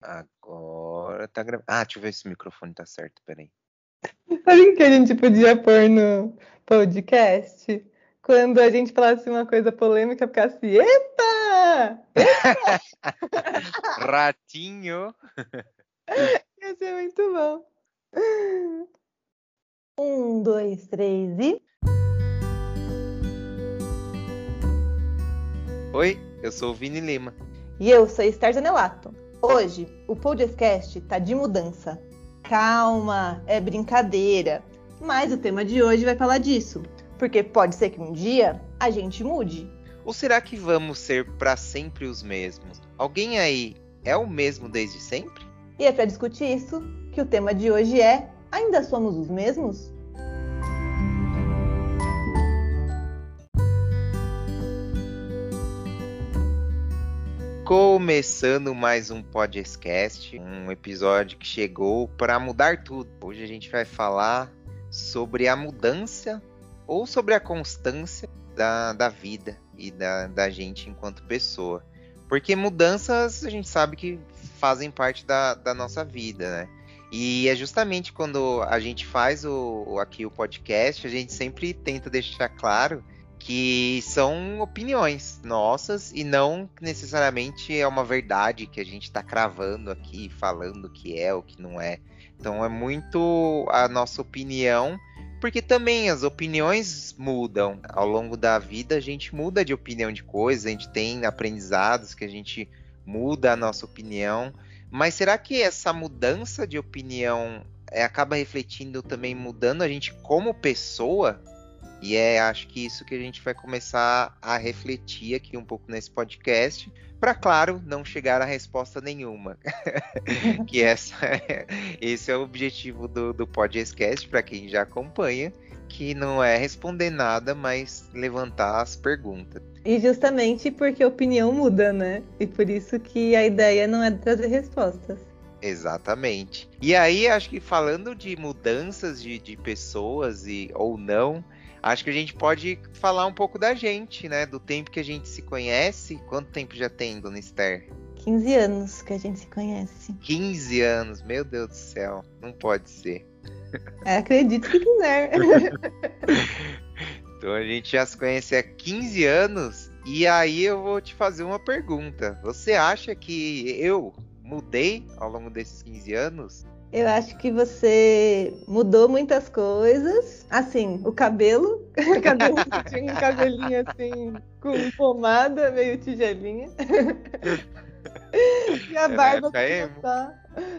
Agora tá gravando. Ah, deixa eu ver se o microfone tá certo, peraí. Sabe o que a gente podia pôr no podcast? Quando a gente falasse uma coisa polêmica, ficasse, eita! eita! Ratinho! Ia ser muito bom. Um, dois, três e. Oi, eu sou o Vini Lima. E eu sou Esther Zanelato. Hoje, o podcast tá de mudança. Calma, é brincadeira. Mas o tema de hoje vai falar disso. Porque pode ser que um dia a gente mude. Ou será que vamos ser para sempre os mesmos? Alguém aí é o mesmo desde sempre? E é para discutir isso que o tema de hoje é: Ainda somos os mesmos? Começando mais um podcast, um episódio que chegou para mudar tudo. Hoje a gente vai falar sobre a mudança ou sobre a constância da, da vida e da, da gente enquanto pessoa. Porque mudanças a gente sabe que fazem parte da, da nossa vida, né? E é justamente quando a gente faz o, aqui o podcast, a gente sempre tenta deixar claro que são opiniões nossas e não necessariamente é uma verdade que a gente está cravando aqui, falando que é ou que não é. Então é muito a nossa opinião, porque também as opiniões mudam. Ao longo da vida a gente muda de opinião de coisas, a gente tem aprendizados que a gente muda a nossa opinião. Mas será que essa mudança de opinião é, acaba refletindo também mudando a gente como pessoa? E é, acho que isso que a gente vai começar a refletir aqui um pouco nesse podcast, para claro, não chegar a resposta nenhuma. que essa esse é o objetivo do, do podcast, para quem já acompanha, que não é responder nada, mas levantar as perguntas. E justamente porque a opinião muda, né? E por isso que a ideia não é trazer respostas. Exatamente. E aí, acho que falando de mudanças de, de pessoas e ou não, acho que a gente pode falar um pouco da gente, né? Do tempo que a gente se conhece. Quanto tempo já tem, Dona Esther? 15 anos que a gente se conhece. 15 anos, meu Deus do céu, não pode ser. É, acredito que quiser. então a gente já se conhece há 15 anos e aí eu vou te fazer uma pergunta. Você acha que eu mudei ao longo desses 15 anos? Eu acho que você mudou muitas coisas. Assim, o cabelo. O cabelo tinha um cabelinho assim, com pomada, meio tigelinha. E a barba é só,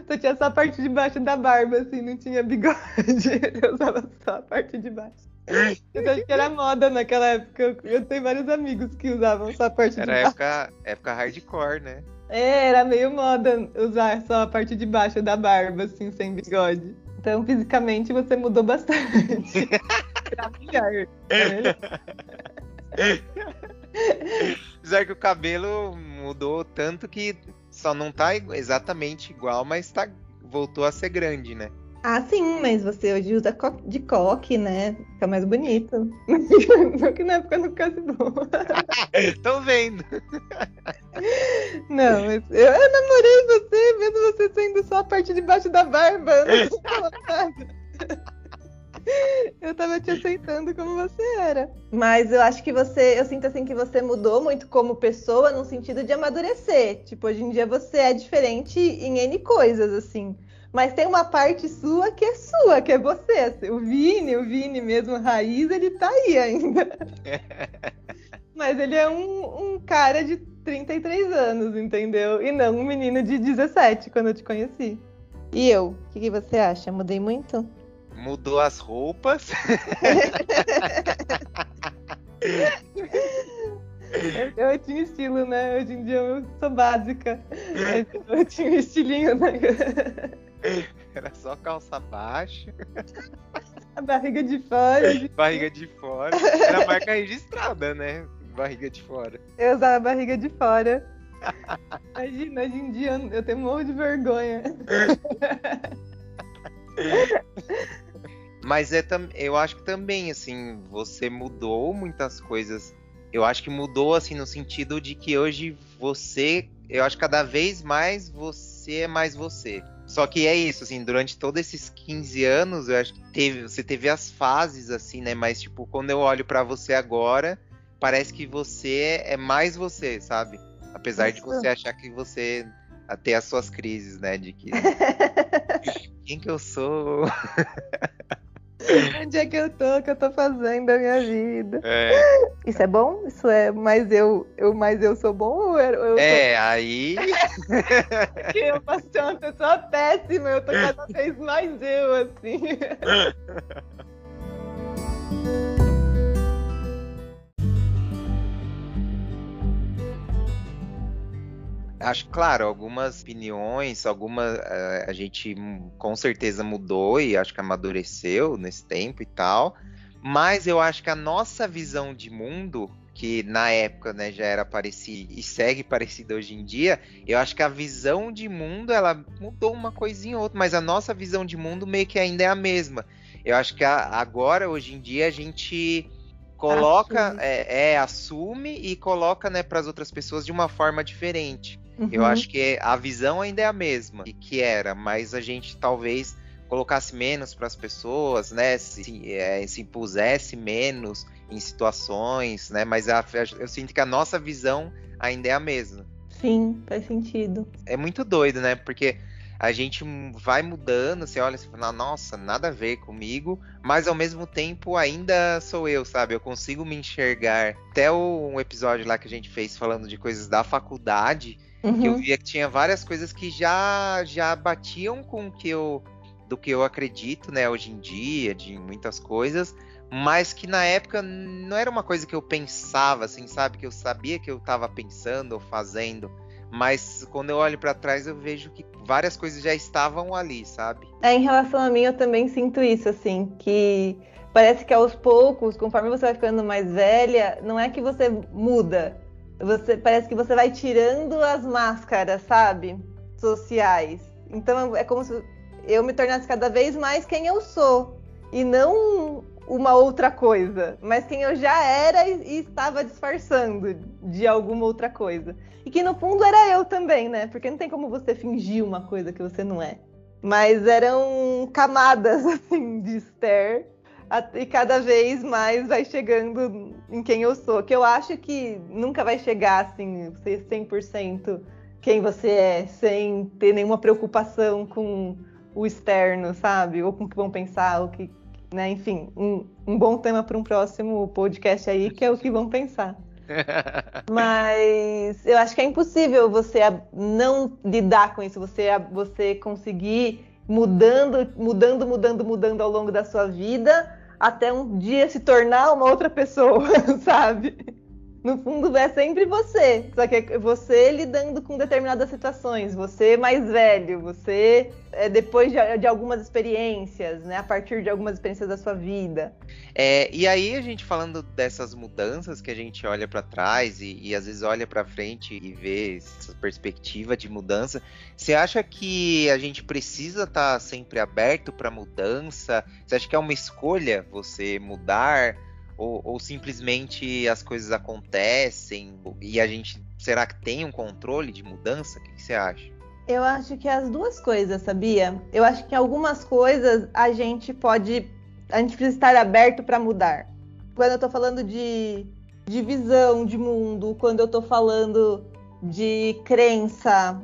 só tinha só a parte de baixo da barba, assim, não tinha bigode. Eu usava só a parte de baixo. Eu acho que era moda naquela época. Eu tenho vários amigos que usavam só a parte era de baixo. Era época, época hardcore, né? É, era meio moda usar só a parte de baixo da barba, assim, sem bigode. Então, fisicamente, você mudou bastante. pra melhor. Apesar que o cabelo mudou tanto que só não tá exatamente igual, mas tá, voltou a ser grande, né? Ah, sim, mas você hoje usa de coque, né? Fica mais bonito. Só que na época não ficasse bom. Tô vendo. Não, mas eu, eu, namorei você, mesmo você sendo só a parte de baixo da barba. Eu não Eu tava te aceitando como você era. Mas eu acho que você, eu sinto assim que você mudou muito como pessoa no sentido de amadurecer. Tipo, hoje em dia você é diferente em N coisas, assim. Mas tem uma parte sua que é sua, que é você. O Vini, o Vini mesmo, raiz, ele tá aí ainda. Mas ele é um, um, cara de 33 anos, entendeu? E não um menino de 17, quando eu te conheci. E eu? O que, que você acha? Mudei muito? Mudou as roupas. Eu, eu, tinha estilo, né? Hoje em dia eu sou básica. Eu tinha um estilinho, né? Era só calça baixa. A barriga de fora. Barriga de fora. Era marca registrada, né? Barriga de fora. Eu usava barriga de fora. Imagina, hoje em dia eu tenho um monte de vergonha. Mas é eu acho que também, assim, você mudou muitas coisas. Eu acho que mudou, assim, no sentido de que hoje você. Eu acho que cada vez mais você é mais você. Só que é isso, assim, durante todos esses 15 anos, eu acho que teve, você teve as fases, assim, né? Mas, tipo, quando eu olho para você agora, parece que você é mais você, sabe? Apesar Nossa. de você achar que você ter as suas crises, né? De que. Quem que eu sou? Onde é que eu tô? O que eu tô fazendo da minha vida? É. Isso é bom? Isso é mais eu, eu mais eu sou bom ou eu É, sou... aí. eu posso ser uma pessoa péssima, eu tô cada vez mais eu, assim. Acho claro, algumas opiniões, alguma uh, a gente com certeza mudou e acho que amadureceu nesse tempo e tal. Mas eu acho que a nossa visão de mundo, que na época né, já era parecida e segue parecida hoje em dia, eu acho que a visão de mundo ela mudou uma coisinha ou outra, mas a nossa visão de mundo meio que ainda é a mesma. Eu acho que a, agora, hoje em dia, a gente coloca, assume. É, é, assume e coloca né, para as outras pessoas de uma forma diferente. Uhum. Eu acho que a visão ainda é a mesma que era, mas a gente talvez colocasse menos para as pessoas, né? Se, é, se impusesse menos em situações, né? Mas a, eu sinto que a nossa visão ainda é a mesma. Sim, faz sentido. É muito doido, né? Porque a gente vai mudando, você olha e fala, nossa, nada a ver comigo, mas ao mesmo tempo ainda sou eu, sabe? Eu consigo me enxergar. Até o, um episódio lá que a gente fez falando de coisas da faculdade, Uhum. Que eu via que tinha várias coisas que já já batiam com o que eu do que eu acredito, né, hoje em dia, de muitas coisas, mas que na época não era uma coisa que eu pensava, assim, sabe, que eu sabia que eu estava pensando ou fazendo, mas quando eu olho para trás eu vejo que várias coisas já estavam ali, sabe? É, em relação a mim eu também sinto isso, assim, que parece que aos poucos, conforme você vai ficando mais velha, não é que você muda, você parece que você vai tirando as máscaras, sabe? Sociais. Então é como se eu me tornasse cada vez mais quem eu sou e não uma outra coisa, mas quem eu já era e, e estava disfarçando de alguma outra coisa. E que no fundo era eu também, né? Porque não tem como você fingir uma coisa que você não é. Mas eram camadas assim de Esther e cada vez mais vai chegando em quem eu sou. Que eu acho que nunca vai chegar assim, ser 100% quem você é, sem ter nenhuma preocupação com o externo, sabe? Ou com o que vão pensar, o que, né? Enfim, um, um bom tema para um próximo podcast aí, que é o que vão pensar. Mas eu acho que é impossível você não lidar com isso, você, você conseguir mudando, mudando, mudando, mudando ao longo da sua vida, até um dia se tornar uma outra pessoa, sabe? No fundo é sempre você, só que é você lidando com determinadas situações, você mais velho, você é, depois de, de, algumas experiências, né? A partir de algumas experiências da sua vida. É, e aí a gente falando dessas mudanças que a gente olha para trás e, e, às vezes olha para frente e vê essa perspectiva de mudança, você acha que a gente precisa estar tá sempre aberto para mudança? Você acha que é uma escolha você mudar? Ou, ou, simplesmente as coisas acontecem e a gente será que tem um controle de mudança? O que, que, você acha? Eu acho que as duas coisas, sabia? Eu acho que algumas coisas a gente pode, a gente precisa estar aberto para mudar. Quando eu estou falando de, de visão de mundo, quando eu estou falando de crença,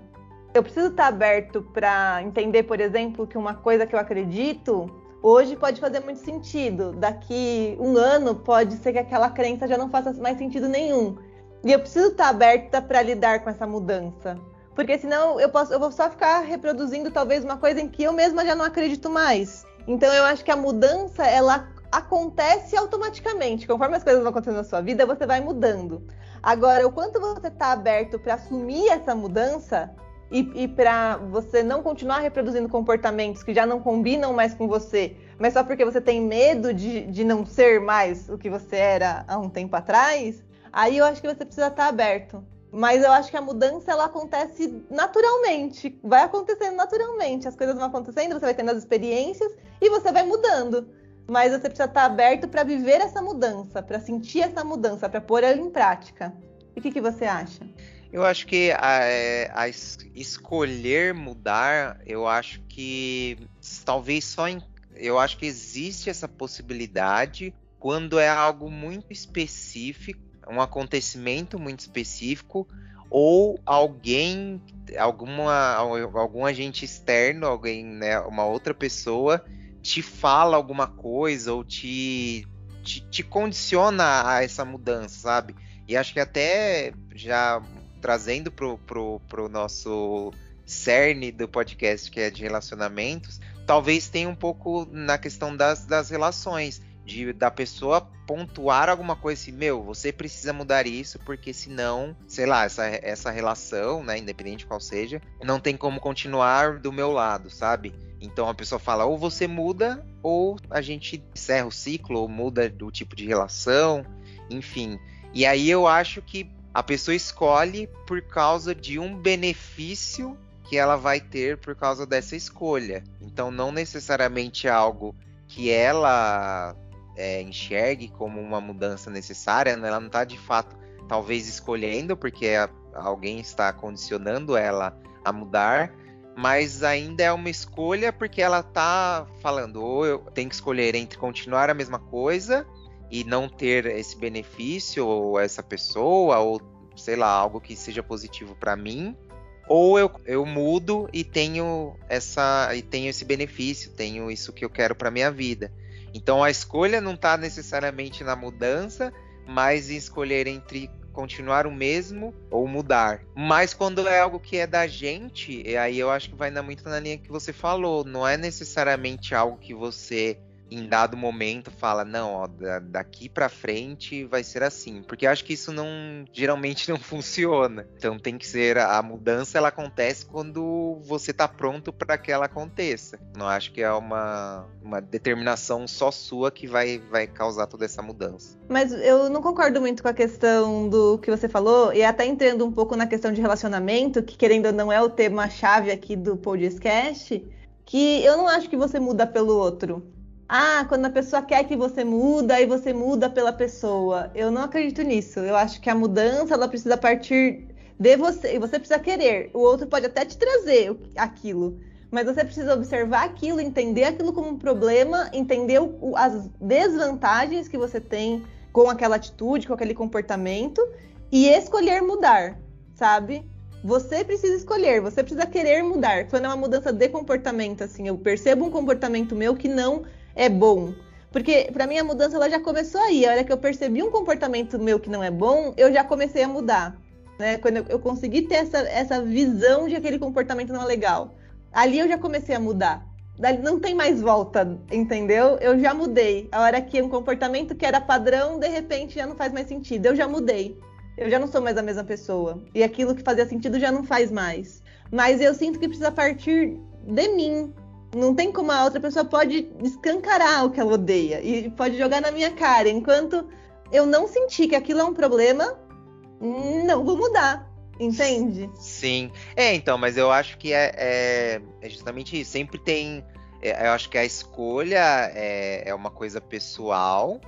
eu preciso estar aberto para entender, por exemplo, que uma coisa que eu acredito hoje pode fazer muito sentido. Daqui um ano pode ser que aquela crença já não faça mais sentido nenhum. E eu preciso estar aberta para lidar com essa mudança. Porque senão eu, posso, eu vou só ficar reproduzindo talvez uma coisa em que eu mesma já não acredito mais. Então eu acho que a mudança, ela acontece automaticamente. Conforme as coisas vão acontecendo na sua vida, você vai mudando. Agora, o quanto você está aberto para assumir essa mudança e, e para você não continuar reproduzindo comportamentos que já não combinam mais com você, mas só porque você tem medo de, de não ser mais o que você era há um tempo atrás, aí eu acho que você precisa estar aberto. Mas eu acho que a mudança ela acontece naturalmente, vai acontecendo naturalmente. As coisas vão acontecendo, você vai tendo as experiências e você vai mudando. Mas você precisa estar aberto para viver essa mudança, para sentir essa mudança, para pôr ela em prática. E o que, que você acha? Eu acho que a, é, a escolher mudar, eu acho que talvez só em, eu acho que existe essa possibilidade quando é algo muito específico, um acontecimento muito específico, ou alguém, alguma, algum agente externo, alguém, né, uma outra pessoa te fala alguma coisa ou te, te, te condiciona a essa mudança, sabe? E acho que até já trazendo pro, pro, pro nosso cerne do podcast, que é de relacionamentos, talvez tenha um pouco na questão das, das relações de da pessoa pontuar alguma coisa assim, meu, você precisa mudar isso, porque senão, sei lá, essa, essa relação, né, independente qual seja, não tem como continuar do meu lado, sabe? Então a pessoa fala, ou você muda, ou a gente encerra o ciclo, ou muda do tipo de relação, enfim. E aí eu acho que a pessoa escolhe por causa de um benefício que ela vai ter por causa dessa escolha. Então não necessariamente algo que ela é, enxergue como uma mudança necessária, né? ela não está de fato talvez escolhendo, porque alguém está condicionando ela a mudar, mas ainda é uma escolha porque ela está falando, ou eu tenho que escolher entre continuar a mesma coisa e não ter esse benefício, ou essa pessoa, ou sei lá, algo que seja positivo para mim, ou eu, eu mudo e tenho essa e tenho esse benefício, tenho isso que eu quero para minha vida. Então a escolha não está necessariamente na mudança, mas em escolher entre continuar o mesmo ou mudar. Mas quando é algo que é da gente, aí eu acho que vai muito na linha que você falou. Não é necessariamente algo que você em dado momento fala não, ó, daqui para frente vai ser assim, porque eu acho que isso não geralmente não funciona. Então tem que ser a mudança, ela acontece quando você tá pronto para que ela aconteça. Não acho que é uma, uma determinação só sua que vai vai causar toda essa mudança. Mas eu não concordo muito com a questão do que você falou e até entrando um pouco na questão de relacionamento, que querendo ou não é o tema chave aqui do podcast, que eu não acho que você muda pelo outro ah, quando a pessoa quer que você muda, aí você muda pela pessoa. Eu não acredito nisso. Eu acho que a mudança ela precisa partir de você e você precisa querer. O outro pode até te trazer aquilo, mas você precisa observar aquilo, entender aquilo como um problema, entender o, as desvantagens que você tem com aquela atitude, com aquele comportamento e escolher mudar, sabe? Você precisa escolher, você precisa querer mudar. Quando é uma mudança de comportamento, assim, eu percebo um comportamento meu que não é bom. Porque para mim a mudança ela já começou aí. A hora que eu percebi um comportamento meu que não é bom, eu já comecei a mudar. Né? Quando eu, eu consegui ter essa, essa visão de aquele comportamento não é legal. Ali eu já comecei a mudar. Dali não tem mais volta, entendeu? Eu já mudei. A hora que um comportamento que era padrão, de repente já não faz mais sentido. Eu já mudei. Eu já não sou mais a mesma pessoa. E aquilo que fazia sentido já não faz mais. Mas eu sinto que precisa partir de mim, não tem como a outra pessoa pode escancarar o que ela odeia e pode jogar na minha cara. Enquanto eu não sentir que aquilo é um problema, não vou mudar. Entende? Sim. É, então, mas eu acho que é, é, é justamente isso. Sempre tem. É, eu acho que a escolha é, é uma coisa pessoal,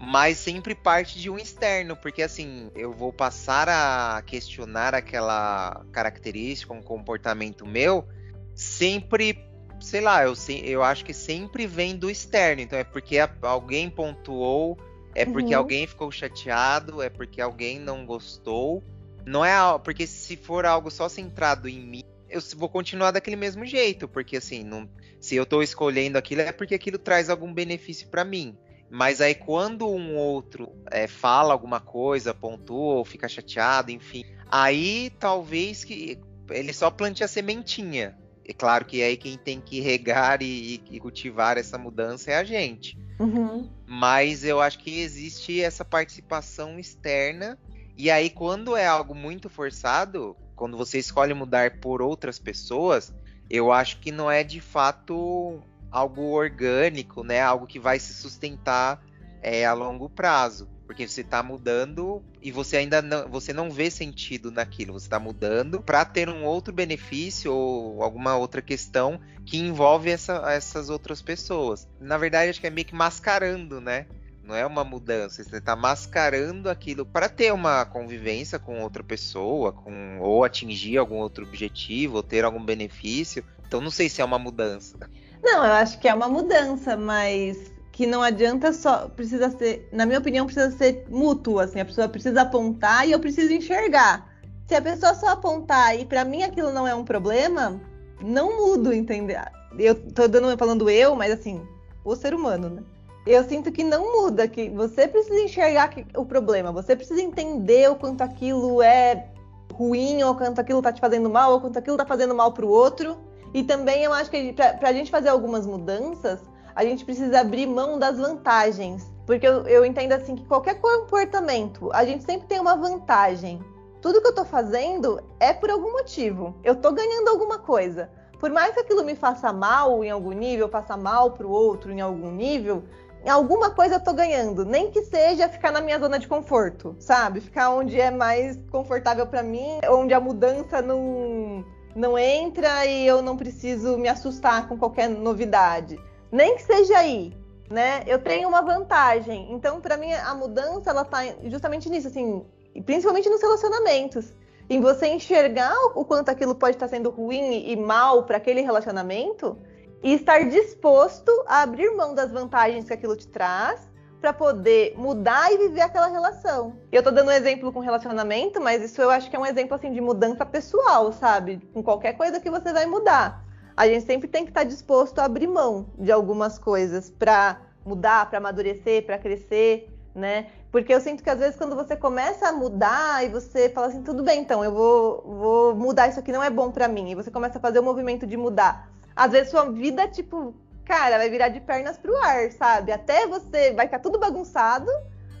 mas sempre parte de um externo, porque assim, eu vou passar a questionar aquela característica, um comportamento meu, sempre sei lá, eu, eu acho que sempre vem do externo. Então é porque alguém pontuou, é porque uhum. alguém ficou chateado, é porque alguém não gostou. Não é porque se for algo só centrado em mim, eu vou continuar daquele mesmo jeito, porque assim, não, se eu tô escolhendo aquilo é porque aquilo traz algum benefício para mim. Mas aí quando um outro é, fala alguma coisa, pontua ou fica chateado, enfim, aí talvez que ele só plante a sementinha. É claro que aí quem tem que regar e, e cultivar essa mudança é a gente. Uhum. Mas eu acho que existe essa participação externa. E aí, quando é algo muito forçado, quando você escolhe mudar por outras pessoas, eu acho que não é de fato algo orgânico, né? Algo que vai se sustentar é, a longo prazo. Porque você está mudando e você ainda não, você não vê sentido naquilo. Você está mudando para ter um outro benefício ou alguma outra questão que envolve essa, essas outras pessoas. Na verdade, acho que é meio que mascarando, né? não é uma mudança. Você está mascarando aquilo para ter uma convivência com outra pessoa, com ou atingir algum outro objetivo, ou ter algum benefício. Então não sei se é uma mudança. Não, eu acho que é uma mudança, mas que não adianta só, precisa ser, na minha opinião, precisa ser mútuo, assim, a pessoa precisa apontar e eu preciso enxergar. Se a pessoa só apontar e para mim aquilo não é um problema, não mudo, entendeu? Eu tô dando falando eu, mas assim, o ser humano, né? Eu sinto que não muda, que você precisa enxergar o problema, você precisa entender o quanto aquilo é ruim, ou quanto aquilo tá te fazendo mal, ou quanto aquilo tá fazendo mal pro outro. E também eu acho que pra, pra gente fazer algumas mudanças, a gente precisa abrir mão das vantagens. Porque eu, eu entendo assim que qualquer comportamento, a gente sempre tem uma vantagem. Tudo que eu tô fazendo é por algum motivo. Eu tô ganhando alguma coisa. Por mais que aquilo me faça mal em algum nível, faça mal pro outro em algum nível, alguma coisa eu tô ganhando. Nem que seja ficar na minha zona de conforto, sabe? Ficar onde é mais confortável para mim, onde a mudança não, não entra e eu não preciso me assustar com qualquer novidade. Nem que seja aí, né? Eu tenho uma vantagem. Então, para mim, a mudança ela tá justamente nisso, assim, principalmente nos relacionamentos. Em você enxergar o quanto aquilo pode estar sendo ruim e mal para aquele relacionamento e estar disposto a abrir mão das vantagens que aquilo te traz para poder mudar e viver aquela relação. Eu tô dando um exemplo com relacionamento, mas isso eu acho que é um exemplo assim de mudança pessoal, sabe? Com qualquer coisa que você vai mudar. A gente sempre tem que estar disposto a abrir mão de algumas coisas para mudar, para amadurecer, para crescer né? Porque eu sinto que às vezes quando você começa a mudar e você fala assim, tudo bem, então eu vou, vou mudar isso aqui, não é bom para mim, e você começa a fazer o movimento de mudar. Às vezes sua vida, tipo, cara, vai virar de pernas pro ar, sabe? Até você vai ficar tudo bagunçado,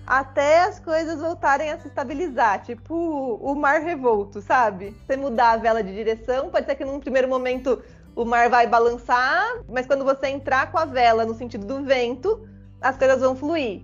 até as coisas voltarem a se estabilizar, tipo o mar revolto, sabe? Você mudar a vela de direção, pode ser que num primeiro momento o mar vai balançar, mas quando você entrar com a vela no sentido do vento, as coisas vão fluir.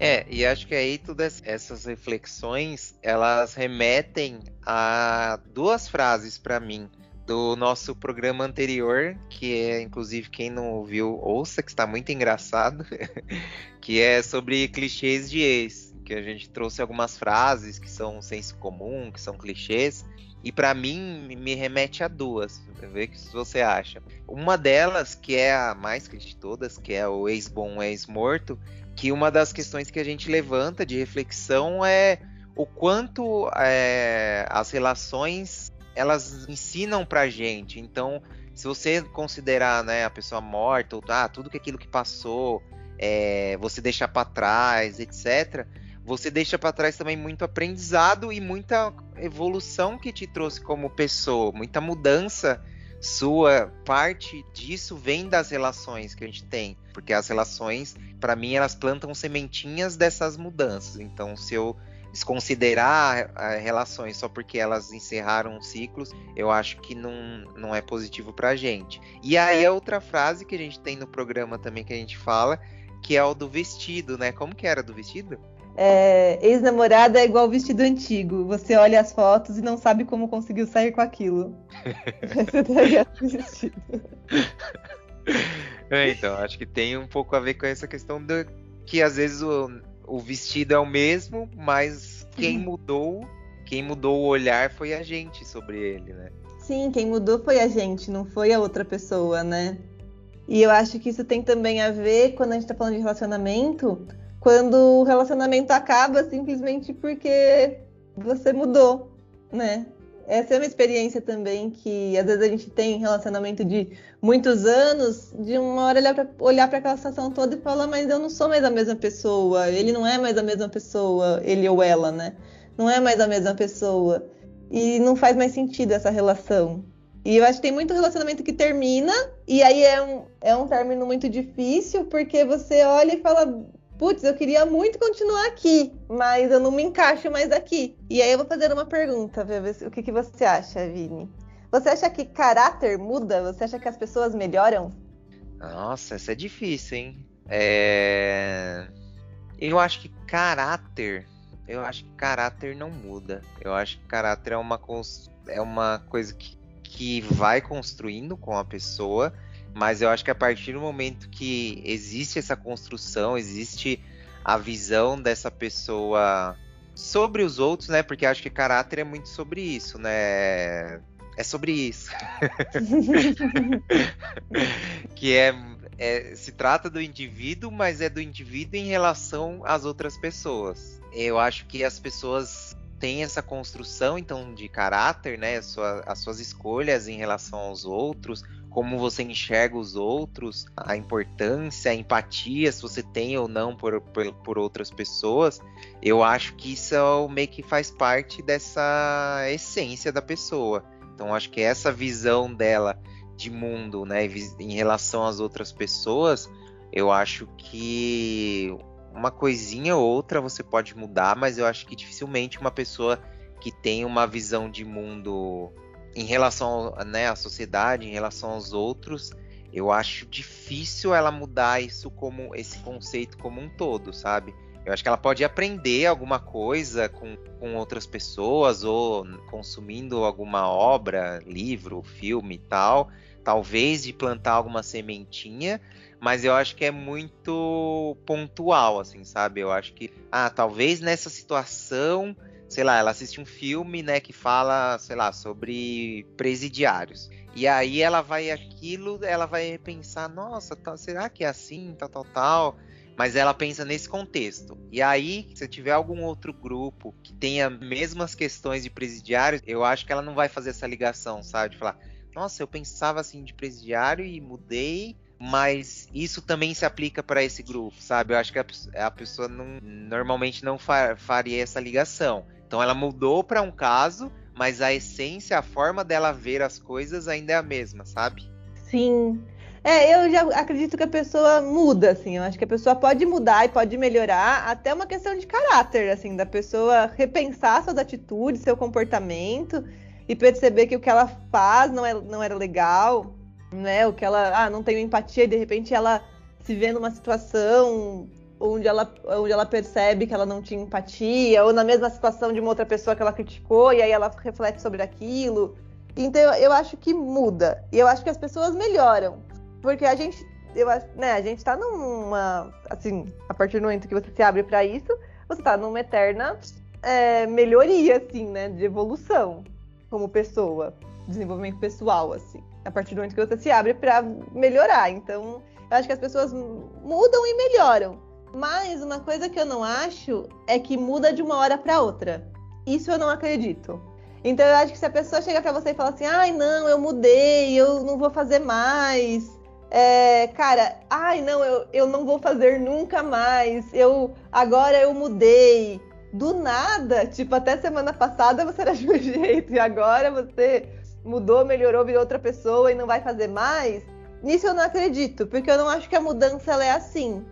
É, e acho que aí todas essas reflexões, elas remetem a duas frases para mim do nosso programa anterior, que é inclusive quem não ouviu, ouça que está muito engraçado, que é sobre clichês de ex, que a gente trouxe algumas frases que são senso comum, que são clichês, e para mim me remete a duas, ver o que você acha. Uma delas, que é a mais clichê de todas, que é o ex bom, ex morto, que uma das questões que a gente levanta de reflexão é o quanto é, as relações elas ensinam pra gente. Então, se você considerar né, a pessoa morta, ou ah, tudo que aquilo que passou, é, você deixa para trás, etc., você deixa para trás também muito aprendizado e muita evolução que te trouxe como pessoa, muita mudança sua parte disso vem das relações que a gente tem, porque as relações, para mim, elas plantam sementinhas dessas mudanças. Então, se eu desconsiderar eh, relações só porque elas encerraram ciclos, eu acho que não, não é positivo para a gente. E aí a outra frase que a gente tem no programa também que a gente fala, que é o do vestido, né? Como que era do vestido? É, ex-namorada é igual vestido antigo. Você olha as fotos e não sabe como conseguiu sair com aquilo. Você vestido. É, então, acho que tem um pouco a ver com essa questão do que às vezes o, o vestido é o mesmo, mas quem mudou, quem mudou o olhar foi a gente sobre ele, né? Sim, quem mudou foi a gente, não foi a outra pessoa, né? E eu acho que isso tem também a ver quando a gente tá falando de relacionamento quando o relacionamento acaba simplesmente porque você mudou, né? Essa é uma experiência também que às vezes a gente tem em relacionamento de muitos anos, de uma hora olhar para aquela situação toda e falar, mas eu não sou mais a mesma pessoa, ele não é mais a mesma pessoa, ele ou ela, né? Não é mais a mesma pessoa. E não faz mais sentido essa relação. E eu acho que tem muito relacionamento que termina, e aí é um, é um término muito difícil, porque você olha e fala, putz, eu queria muito continuar aqui, mas eu não me encaixo mais aqui. E aí eu vou fazer uma pergunta, ver o que, que você acha, Vini. Você acha que caráter muda? Você acha que as pessoas melhoram? Nossa, essa é difícil, hein? É... Eu acho que caráter. Eu acho que caráter não muda. Eu acho que caráter é uma, é uma coisa que, que vai construindo com a pessoa, mas eu acho que a partir do momento que existe essa construção, existe a visão dessa pessoa sobre os outros, né? Porque acho que caráter é muito sobre isso, né? É sobre isso. que é, é, se trata do indivíduo, mas é do indivíduo em relação às outras pessoas. Eu acho que as pessoas têm essa construção, então, de caráter, né? Sua, as suas escolhas em relação aos outros, como você enxerga os outros, a importância, a empatia, se você tem ou não por, por, por outras pessoas, eu acho que isso é meio que faz parte dessa essência da pessoa. Então acho que essa visão dela de mundo, né, em relação às outras pessoas, eu acho que uma coisinha ou outra você pode mudar, mas eu acho que dificilmente uma pessoa que tem uma visão de mundo em relação né, à sociedade, em relação aos outros, eu acho difícil ela mudar isso como esse conceito como um todo, sabe? Eu acho que ela pode aprender alguma coisa com, com outras pessoas ou consumindo alguma obra, livro, filme e tal, talvez de plantar alguma sementinha, mas eu acho que é muito pontual, assim, sabe? Eu acho que, ah, talvez nessa situação sei lá, ela assiste um filme, né, que fala, sei lá, sobre presidiários. E aí ela vai aquilo, ela vai pensar, nossa, tá, será que é assim, tal, tal, tal. Mas ela pensa nesse contexto. E aí, se tiver algum outro grupo que tenha mesmas questões de presidiários, eu acho que ela não vai fazer essa ligação, sabe? De falar, nossa, eu pensava assim de presidiário e mudei, mas isso também se aplica para esse grupo, sabe? Eu acho que a, a pessoa não, normalmente não fa faria essa ligação. Então ela mudou para um caso, mas a essência, a forma dela ver as coisas ainda é a mesma, sabe? Sim. É, eu já acredito que a pessoa muda, assim. Eu acho que a pessoa pode mudar e pode melhorar, até uma questão de caráter, assim, da pessoa repensar suas atitudes, seu comportamento e perceber que o que ela faz não, é, não era legal, né? O que ela, ah, não tem empatia e de repente ela se vê numa situação onde ela, onde ela percebe que ela não tinha empatia, ou na mesma situação de uma outra pessoa que ela criticou, e aí ela reflete sobre aquilo. Então eu acho que muda. E eu acho que as pessoas melhoram. Porque a gente, eu né, a gente tá numa. Assim, a partir do momento que você se abre para isso, você tá numa eterna é, melhoria, assim, né? De evolução como pessoa. Desenvolvimento pessoal, assim. A partir do momento que você se abre para melhorar. Então, eu acho que as pessoas mudam e melhoram. Mas uma coisa que eu não acho é que muda de uma hora para outra. Isso eu não acredito. Então eu acho que se a pessoa chega para você e fala assim, ai não, eu mudei, eu não vou fazer mais. É, cara, ai não, eu, eu não vou fazer nunca mais. Eu agora eu mudei. Do nada, tipo, até semana passada você era de um jeito e agora você mudou, melhorou, virou outra pessoa e não vai fazer mais. Nisso eu não acredito, porque eu não acho que a mudança é assim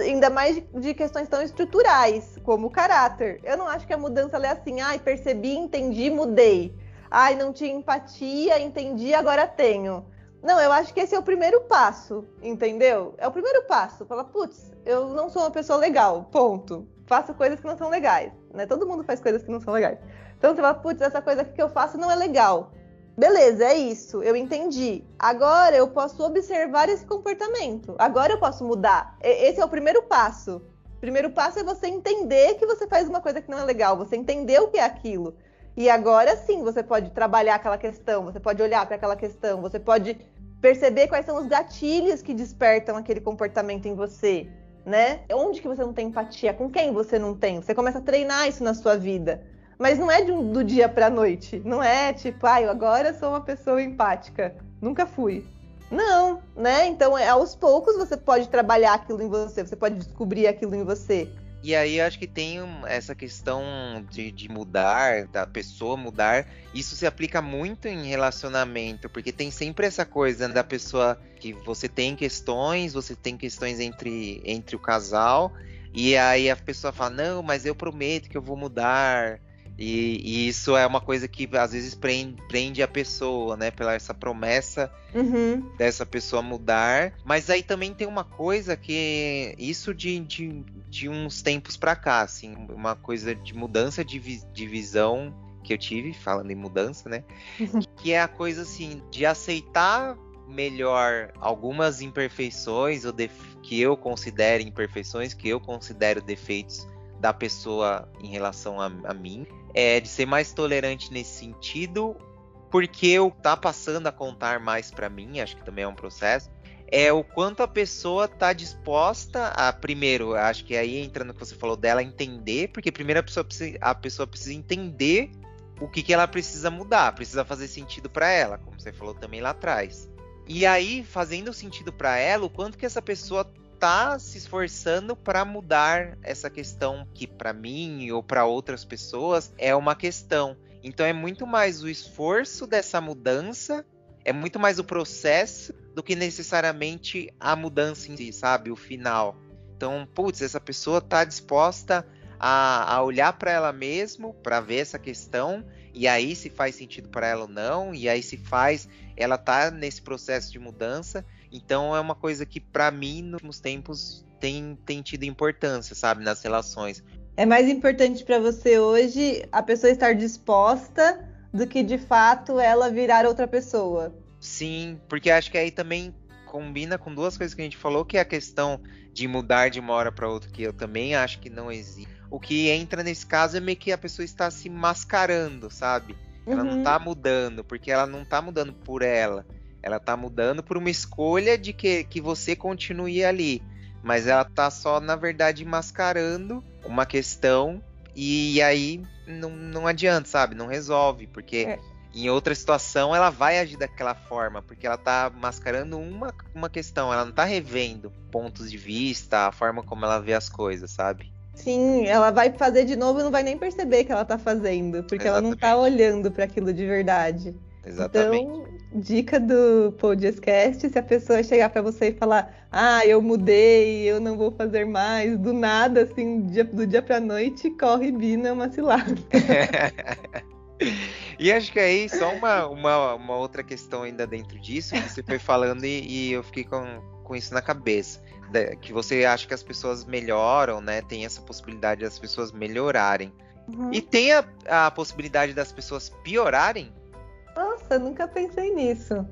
ainda mais de, questões tão estruturais, como o caráter. Eu não acho que a mudança é assim, ai, percebi, entendi, mudei. Ai, não tinha empatia, entendi, agora tenho. Não, eu acho que esse é o primeiro passo, entendeu? É o primeiro passo. Fala, putz, eu não sou uma pessoa legal, ponto. Faço coisas que não são legais, né? Todo mundo faz coisas que não são legais. Então você fala, putz, essa coisa que eu faço não é legal. Beleza, é isso, eu entendi. Agora eu posso observar esse comportamento. Agora eu posso mudar. Esse é o primeiro passo. O primeiro passo é você entender que você faz uma coisa que não é legal, você entender o que é aquilo. E agora sim, você pode trabalhar aquela questão, você pode olhar para aquela questão, você pode perceber quais são os gatilhos que despertam aquele comportamento em você, né? Onde que você não tem empatia, com quem você não tem. Você começa a treinar isso na sua vida. Mas não é um, do dia pra noite. Não é tipo, ah, eu agora sou uma pessoa empática. Nunca fui. Não, né? Então, é, aos poucos você pode trabalhar aquilo em você, você pode descobrir aquilo em você. E aí acho que tem essa questão de, de, mudar, da pessoa mudar. Isso se aplica muito em relacionamento, porque tem sempre essa coisa da pessoa que você tem questões, você tem questões entre, entre o casal, e aí a pessoa fala, não, mas eu prometo que eu vou mudar. E, e, isso é uma coisa que às vezes prende, prende a pessoa, né? Pela essa promessa uhum. dessa pessoa mudar. Mas aí também tem uma coisa que isso de, de, de uns tempos para cá, assim, uma coisa de mudança de, vi, de visão que eu tive, falando em mudança, né? que é a coisa assim, de aceitar melhor algumas imperfeições ou que eu considero imperfeições, que eu considero defeitos da pessoa em relação a, a mim, é de ser mais tolerante nesse sentido, porque eu tá passando a contar mais para mim, acho que também é um processo, é o quanto a pessoa tá disposta a, primeiro, acho que aí entra no que você falou dela, entender, porque primeiro a pessoa precisa, a pessoa precisa entender o que, que ela precisa mudar, precisa fazer sentido para ela, como você falou também lá atrás. E aí, fazendo sentido para ela, o quanto que essa pessoa tá se esforçando para mudar essa questão que para mim ou para outras pessoas é uma questão. Então é muito mais o esforço dessa mudança, é muito mais o processo do que necessariamente a mudança em si, sabe? O final. Então, putz, essa pessoa tá disposta a, a olhar para ela mesmo, para ver essa questão, e aí se faz sentido para ela ou não, e aí se faz, ela tá nesse processo de mudança, então é uma coisa que para mim nos últimos tempos tem, tem tido importância, sabe, nas relações. É mais importante para você hoje a pessoa estar disposta do que de fato ela virar outra pessoa. Sim, porque acho que aí também combina com duas coisas que a gente falou, que é a questão de mudar de uma hora para outra, que eu também acho que não existe. O que entra nesse caso é meio que a pessoa está se mascarando, sabe? Ela uhum. não tá mudando, porque ela não tá mudando por ela. Ela tá mudando por uma escolha de que, que você continue ali. Mas ela tá só, na verdade, mascarando uma questão e aí não, não adianta, sabe? Não resolve, porque é. em outra situação ela vai agir daquela forma, porque ela tá mascarando uma, uma questão, ela não tá revendo pontos de vista, a forma como ela vê as coisas, sabe? Sim, ela vai fazer de novo e não vai nem perceber que ela tá fazendo, porque Exatamente. ela não tá olhando para aquilo de verdade. Exatamente. Então, dica do podcast, se a pessoa chegar para você e falar, ah, eu mudei, eu não vou fazer mais, do nada, assim, do dia, pra noite, corre Bina, é uma cilada. e acho que aí só uma, uma, uma, outra questão ainda dentro disso, que você foi falando e, e eu fiquei com, com isso na cabeça. Que você acha que as pessoas melhoram, né? Tem essa possibilidade das pessoas melhorarem. Uhum. E tem a, a possibilidade das pessoas piorarem nossa, nunca pensei nisso.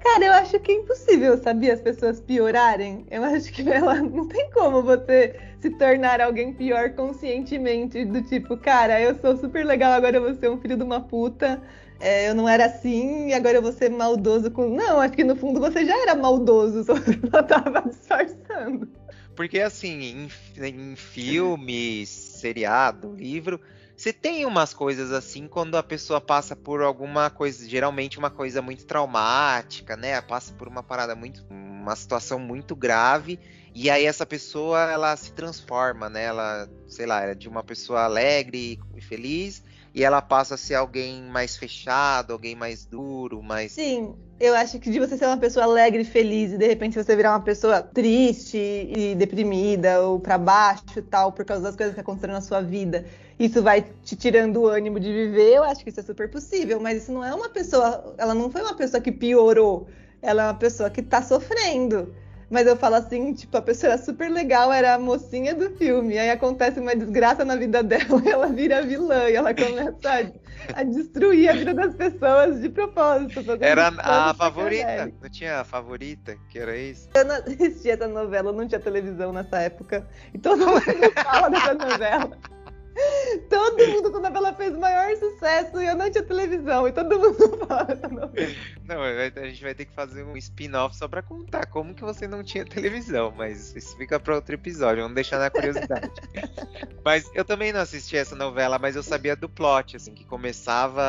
Cara, eu acho que é impossível, sabia? As pessoas piorarem. Eu acho que ela não tem como você se tornar alguém pior conscientemente, do tipo, cara, eu sou super legal, agora eu vou ser um filho de uma puta. É, eu não era assim e agora eu vou ser maldoso com. Não, acho que no fundo você já era maldoso, só, só tava disfarçando. Porque assim, em, em filmes, seriado, livro, você tem umas coisas assim quando a pessoa passa por alguma coisa, geralmente uma coisa muito traumática, né? Passa por uma parada muito, uma situação muito grave e aí essa pessoa ela se transforma, né? Ela, sei lá, é de uma pessoa alegre e feliz e ela passa a ser alguém mais fechado, alguém mais duro, mais. Sim, eu acho que de você ser uma pessoa alegre e feliz e de repente você virar uma pessoa triste e deprimida ou para baixo tal, por causa das coisas que aconteceram na sua vida, isso vai te tirando o ânimo de viver, eu acho que isso é super possível, mas isso não é uma pessoa, ela não foi uma pessoa que piorou, ela é uma pessoa que tá sofrendo. Mas eu falo assim, tipo, a pessoa era super legal, era a mocinha do filme. Aí acontece uma desgraça na vida dela e ela vira vilã e ela começa a, a destruir a vida das pessoas de propósito. Era a favorita. Não tinha a favorita, que era isso? Eu não assistia essa novela, não tinha televisão nessa época. E todo mundo fala dessa novela. Todo mundo, quando a novela fez o maior sucesso, e eu não tinha televisão, e todo mundo fala dessa novela. Não, a gente vai ter que fazer um spin-off só pra contar como que você não tinha televisão, mas isso fica pra outro episódio, vamos deixar na curiosidade. mas eu também não assisti essa novela, mas eu sabia do plot, assim, que começava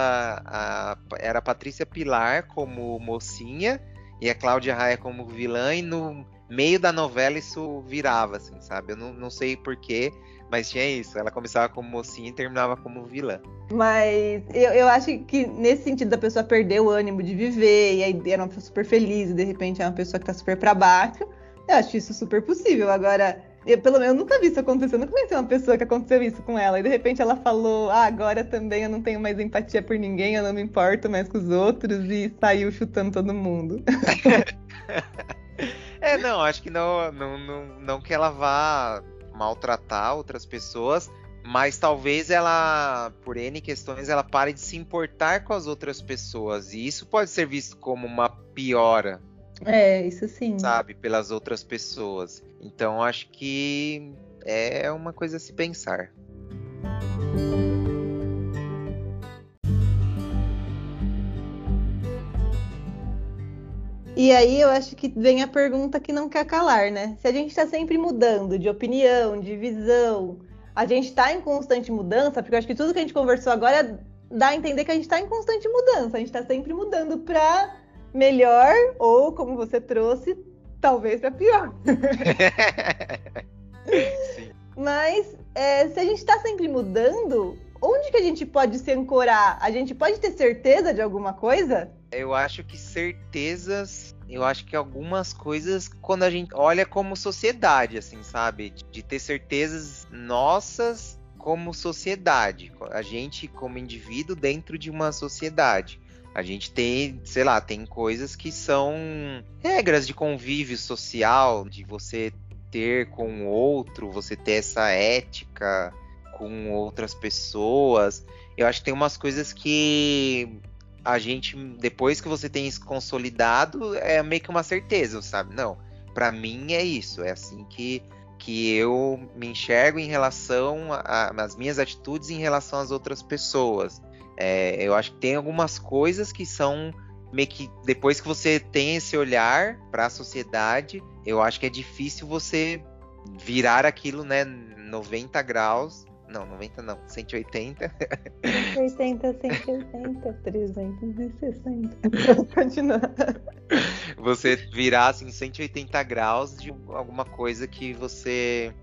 a... Era a Patrícia Pilar como mocinha, e a Cláudia Raia como vilã, e no meio da novela isso virava, assim, sabe? Eu não, não sei porquê, mas tinha isso, ela começava como mocinha e terminava como vilã. Mas eu, eu acho que nesse sentido da pessoa perder o ânimo de viver, e aí era uma pessoa super feliz, e de repente é uma pessoa que tá super pra baixo, eu acho isso super possível. Agora, eu, pelo menos eu nunca vi isso acontecer, eu nunca conheci uma pessoa que aconteceu isso com ela, e de repente ela falou, ah, agora também eu não tenho mais empatia por ninguém, eu não me importo mais com os outros, e saiu chutando todo mundo. é, não, acho que não, não, não, não que ela vá maltratar outras pessoas, mas talvez ela, por N questões, ela pare de se importar com as outras pessoas. E isso pode ser visto como uma piora. É, isso sim. Sabe, pelas outras pessoas. Então acho que é uma coisa a se pensar. E aí eu acho que vem a pergunta que não quer calar, né? Se a gente está sempre mudando de opinião, de visão, a gente está em constante mudança, porque eu acho que tudo que a gente conversou agora dá a entender que a gente está em constante mudança, a gente está sempre mudando para melhor ou, como você trouxe, talvez para pior. Sim. Mas é, se a gente está sempre mudando, onde que a gente pode se ancorar? A gente pode ter certeza de alguma coisa? Eu acho que certezas, eu acho que algumas coisas, quando a gente olha como sociedade, assim, sabe? De ter certezas nossas como sociedade, a gente como indivíduo dentro de uma sociedade. A gente tem, sei lá, tem coisas que são regras de convívio social, de você ter com o outro, você ter essa ética com outras pessoas. Eu acho que tem umas coisas que a gente, depois que você tem isso consolidado, é meio que uma certeza, sabe? Não, para mim é isso, é assim que, que eu me enxergo em relação às minhas atitudes em relação às outras pessoas. É, eu acho que tem algumas coisas que são meio que depois que você tem esse olhar para a sociedade, eu acho que é difícil você virar aquilo, né, 90 graus não, 90 não, 180. 180, 180, 360. Continua. Você virar assim 180 graus de alguma coisa que você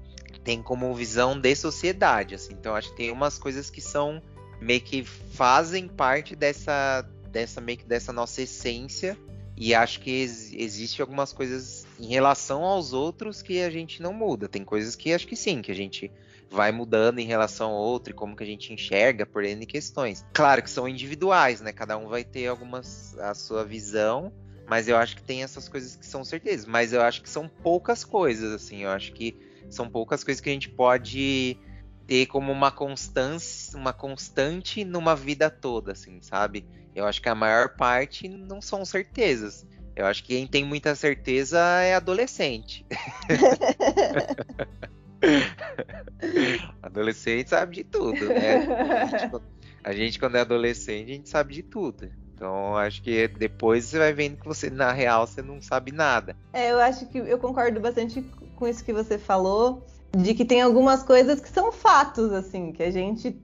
tem como visão de sociedade, assim. Então acho que tem umas coisas que são meio que fazem parte dessa dessa meio que dessa nossa essência e acho que ex existe algumas coisas em relação aos outros que a gente não muda. Tem coisas que acho que sim, que a gente vai mudando em relação ao outro e como que a gente enxerga por N questões. Claro que são individuais, né? Cada um vai ter algumas a sua visão, mas eu acho que tem essas coisas que são certezas. Mas eu acho que são poucas coisas, assim. Eu acho que são poucas coisas que a gente pode ter como uma constância, uma constante numa vida toda, assim, sabe? Eu acho que a maior parte não são certezas. Eu acho que quem tem muita certeza é adolescente. Adolescente sabe de tudo, né? A gente, a gente, quando é adolescente, a gente sabe de tudo. Então, acho que depois você vai vendo que você, na real, você não sabe nada. É, eu acho que eu concordo bastante com isso que você falou, de que tem algumas coisas que são fatos, assim, que a gente,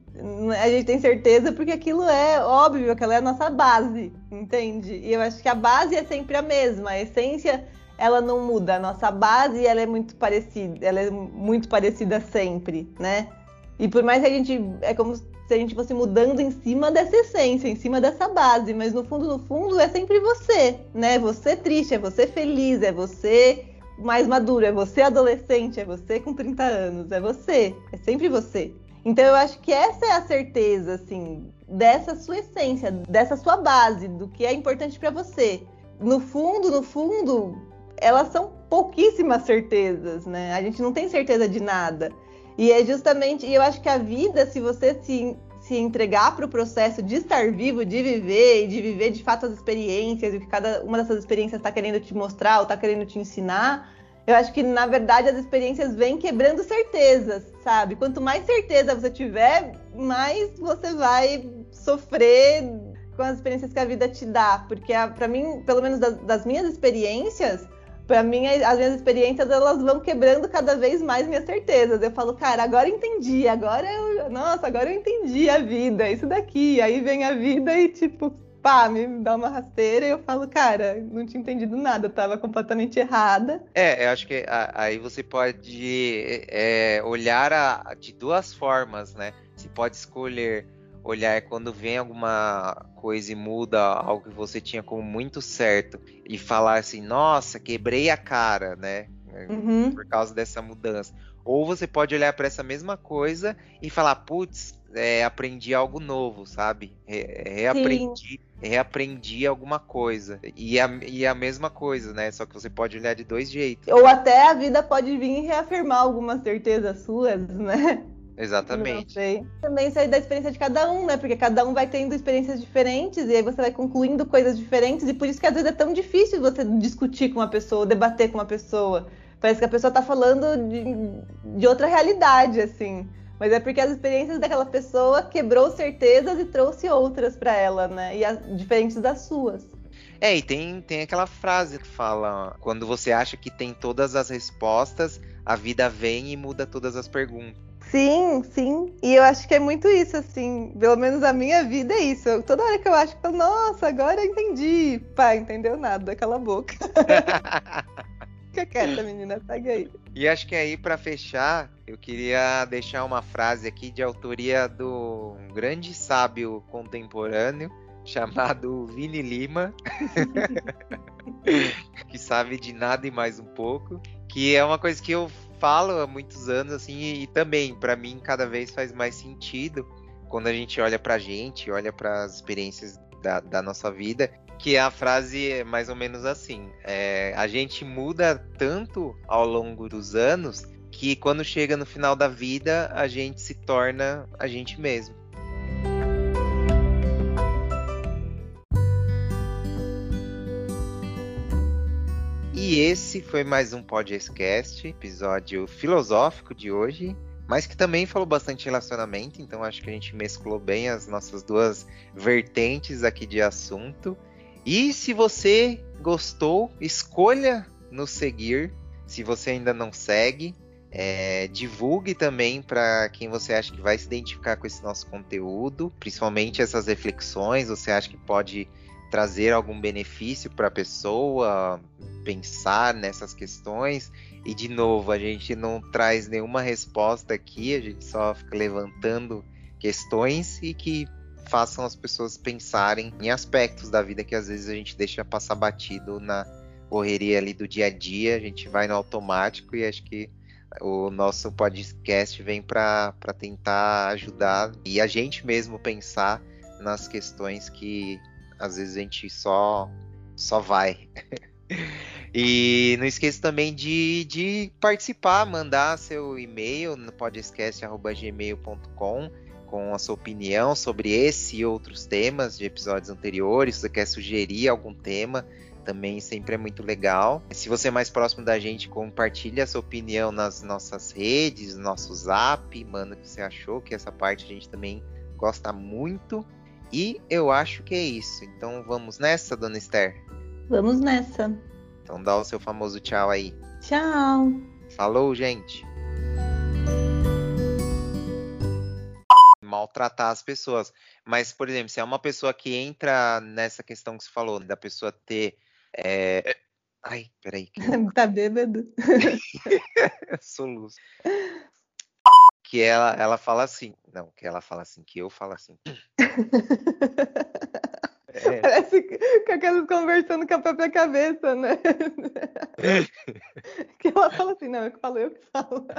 a gente tem certeza porque aquilo é óbvio, aquela é a nossa base, entende? E eu acho que a base é sempre a mesma, a essência ela não muda. A nossa base ela é muito parecida, ela é muito parecida sempre, né? E por mais que a gente é como se a gente fosse mudando em cima dessa essência, em cima dessa base, mas no fundo, no fundo é sempre você, né? Você triste, é você feliz, é você mais maduro, é você adolescente, é você com 30 anos, é você, é sempre você. Então eu acho que essa é a certeza, assim, dessa sua essência, dessa sua base, do que é importante para você. No fundo, no fundo, elas são pouquíssimas certezas, né? A gente não tem certeza de nada. E é justamente, e eu acho que a vida, se você se, se entregar para o processo de estar vivo, de viver e de viver de fato as experiências, e o que cada uma dessas experiências está querendo te mostrar ou está querendo te ensinar, eu acho que na verdade as experiências vêm quebrando certezas, sabe? Quanto mais certeza você tiver, mais você vai sofrer com as experiências que a vida te dá, porque para mim, pelo menos das, das minhas experiências, para mim, as minhas experiências elas vão quebrando cada vez mais minhas certezas. Eu falo, cara, agora entendi, agora eu, nossa, agora eu entendi a vida, isso daqui. Aí vem a vida e tipo, pá, me dá uma rasteira e eu falo, cara, não tinha entendido nada, eu tava completamente errada. É, eu acho que aí você pode é, olhar a, de duas formas, né? Você pode escolher olhar quando vem alguma coisa e muda algo que você tinha como muito certo e falar assim, nossa, quebrei a cara, né? Uhum. Por causa dessa mudança. Ou você pode olhar para essa mesma coisa e falar, putz, é, aprendi algo novo, sabe? Re reaprendi, reaprendi alguma coisa. E a, e a mesma coisa, né? Só que você pode olhar de dois jeitos. Ou até a vida pode vir e reafirmar algumas certezas suas, né? Exatamente. Também aí da experiência de cada um, né? Porque cada um vai tendo experiências diferentes e aí você vai concluindo coisas diferentes e por isso que às vezes é tão difícil você discutir com uma pessoa, debater com uma pessoa. Parece que a pessoa tá falando de, de outra realidade, assim. Mas é porque as experiências daquela pessoa quebrou certezas e trouxe outras para ela, né? E as, diferentes das suas. É, e tem, tem aquela frase que fala: quando você acha que tem todas as respostas, a vida vem e muda todas as perguntas. Sim, sim. E eu acho que é muito isso, assim. Pelo menos a minha vida é isso. Eu, toda hora que eu acho que, nossa, agora eu entendi. Pá, entendeu nada, cala a boca. Fica quieta, menina, segue aí. E acho que aí, para fechar, eu queria deixar uma frase aqui de autoria do um grande sábio contemporâneo chamado Vini Lima, que sabe de nada e mais um pouco, que é uma coisa que eu falo há muitos anos, assim, e, também, para mim, cada vez faz mais sentido quando a gente olha pra gente, olha para as experiências da, da, nossa vida, que a frase é mais ou menos assim: é, a gente muda tanto ao longo dos anos que quando chega no final da vida a gente se torna a gente mesmo. E esse foi mais um podcast, episódio filosófico de hoje, mas que também falou bastante relacionamento, então acho que a gente mesclou bem as nossas duas vertentes aqui de assunto. E se você gostou, escolha nos seguir. Se você ainda não segue, é, divulgue também para quem você acha que vai se identificar com esse nosso conteúdo, principalmente essas reflexões. Você acha que pode trazer algum benefício para a pessoa, pensar nessas questões. E de novo, a gente não traz nenhuma resposta aqui, a gente só fica levantando questões e que façam as pessoas pensarem em aspectos da vida que às vezes a gente deixa passar batido na correria ali do dia a dia, a gente vai no automático e acho que o nosso podcast vem para tentar ajudar e a gente mesmo pensar nas questões que às vezes a gente só só vai. e não esqueça também de, de participar, mandar seu e-mail no podcast.gmail.com com a sua opinião sobre esse e outros temas de episódios anteriores. Se você quer sugerir algum tema, também sempre é muito legal. Se você é mais próximo da gente, compartilhe a sua opinião nas nossas redes, no nosso zap, manda o que você achou, que essa parte a gente também gosta muito. E eu acho que é isso. Então vamos nessa, dona Esther? Vamos nessa. Então dá o seu famoso tchau aí. Tchau. Falou, gente. Maltratar as pessoas. Mas, por exemplo, se é uma pessoa que entra nessa questão que você falou, da pessoa ter. É... Ai, peraí. tá bêbado? Soluço que ela, ela fala assim. Não, que ela fala assim, que eu falo assim. É. Parece com aquelas conversando com a própria cabeça, né? que ela fala assim, não, eu que falo, eu que falo.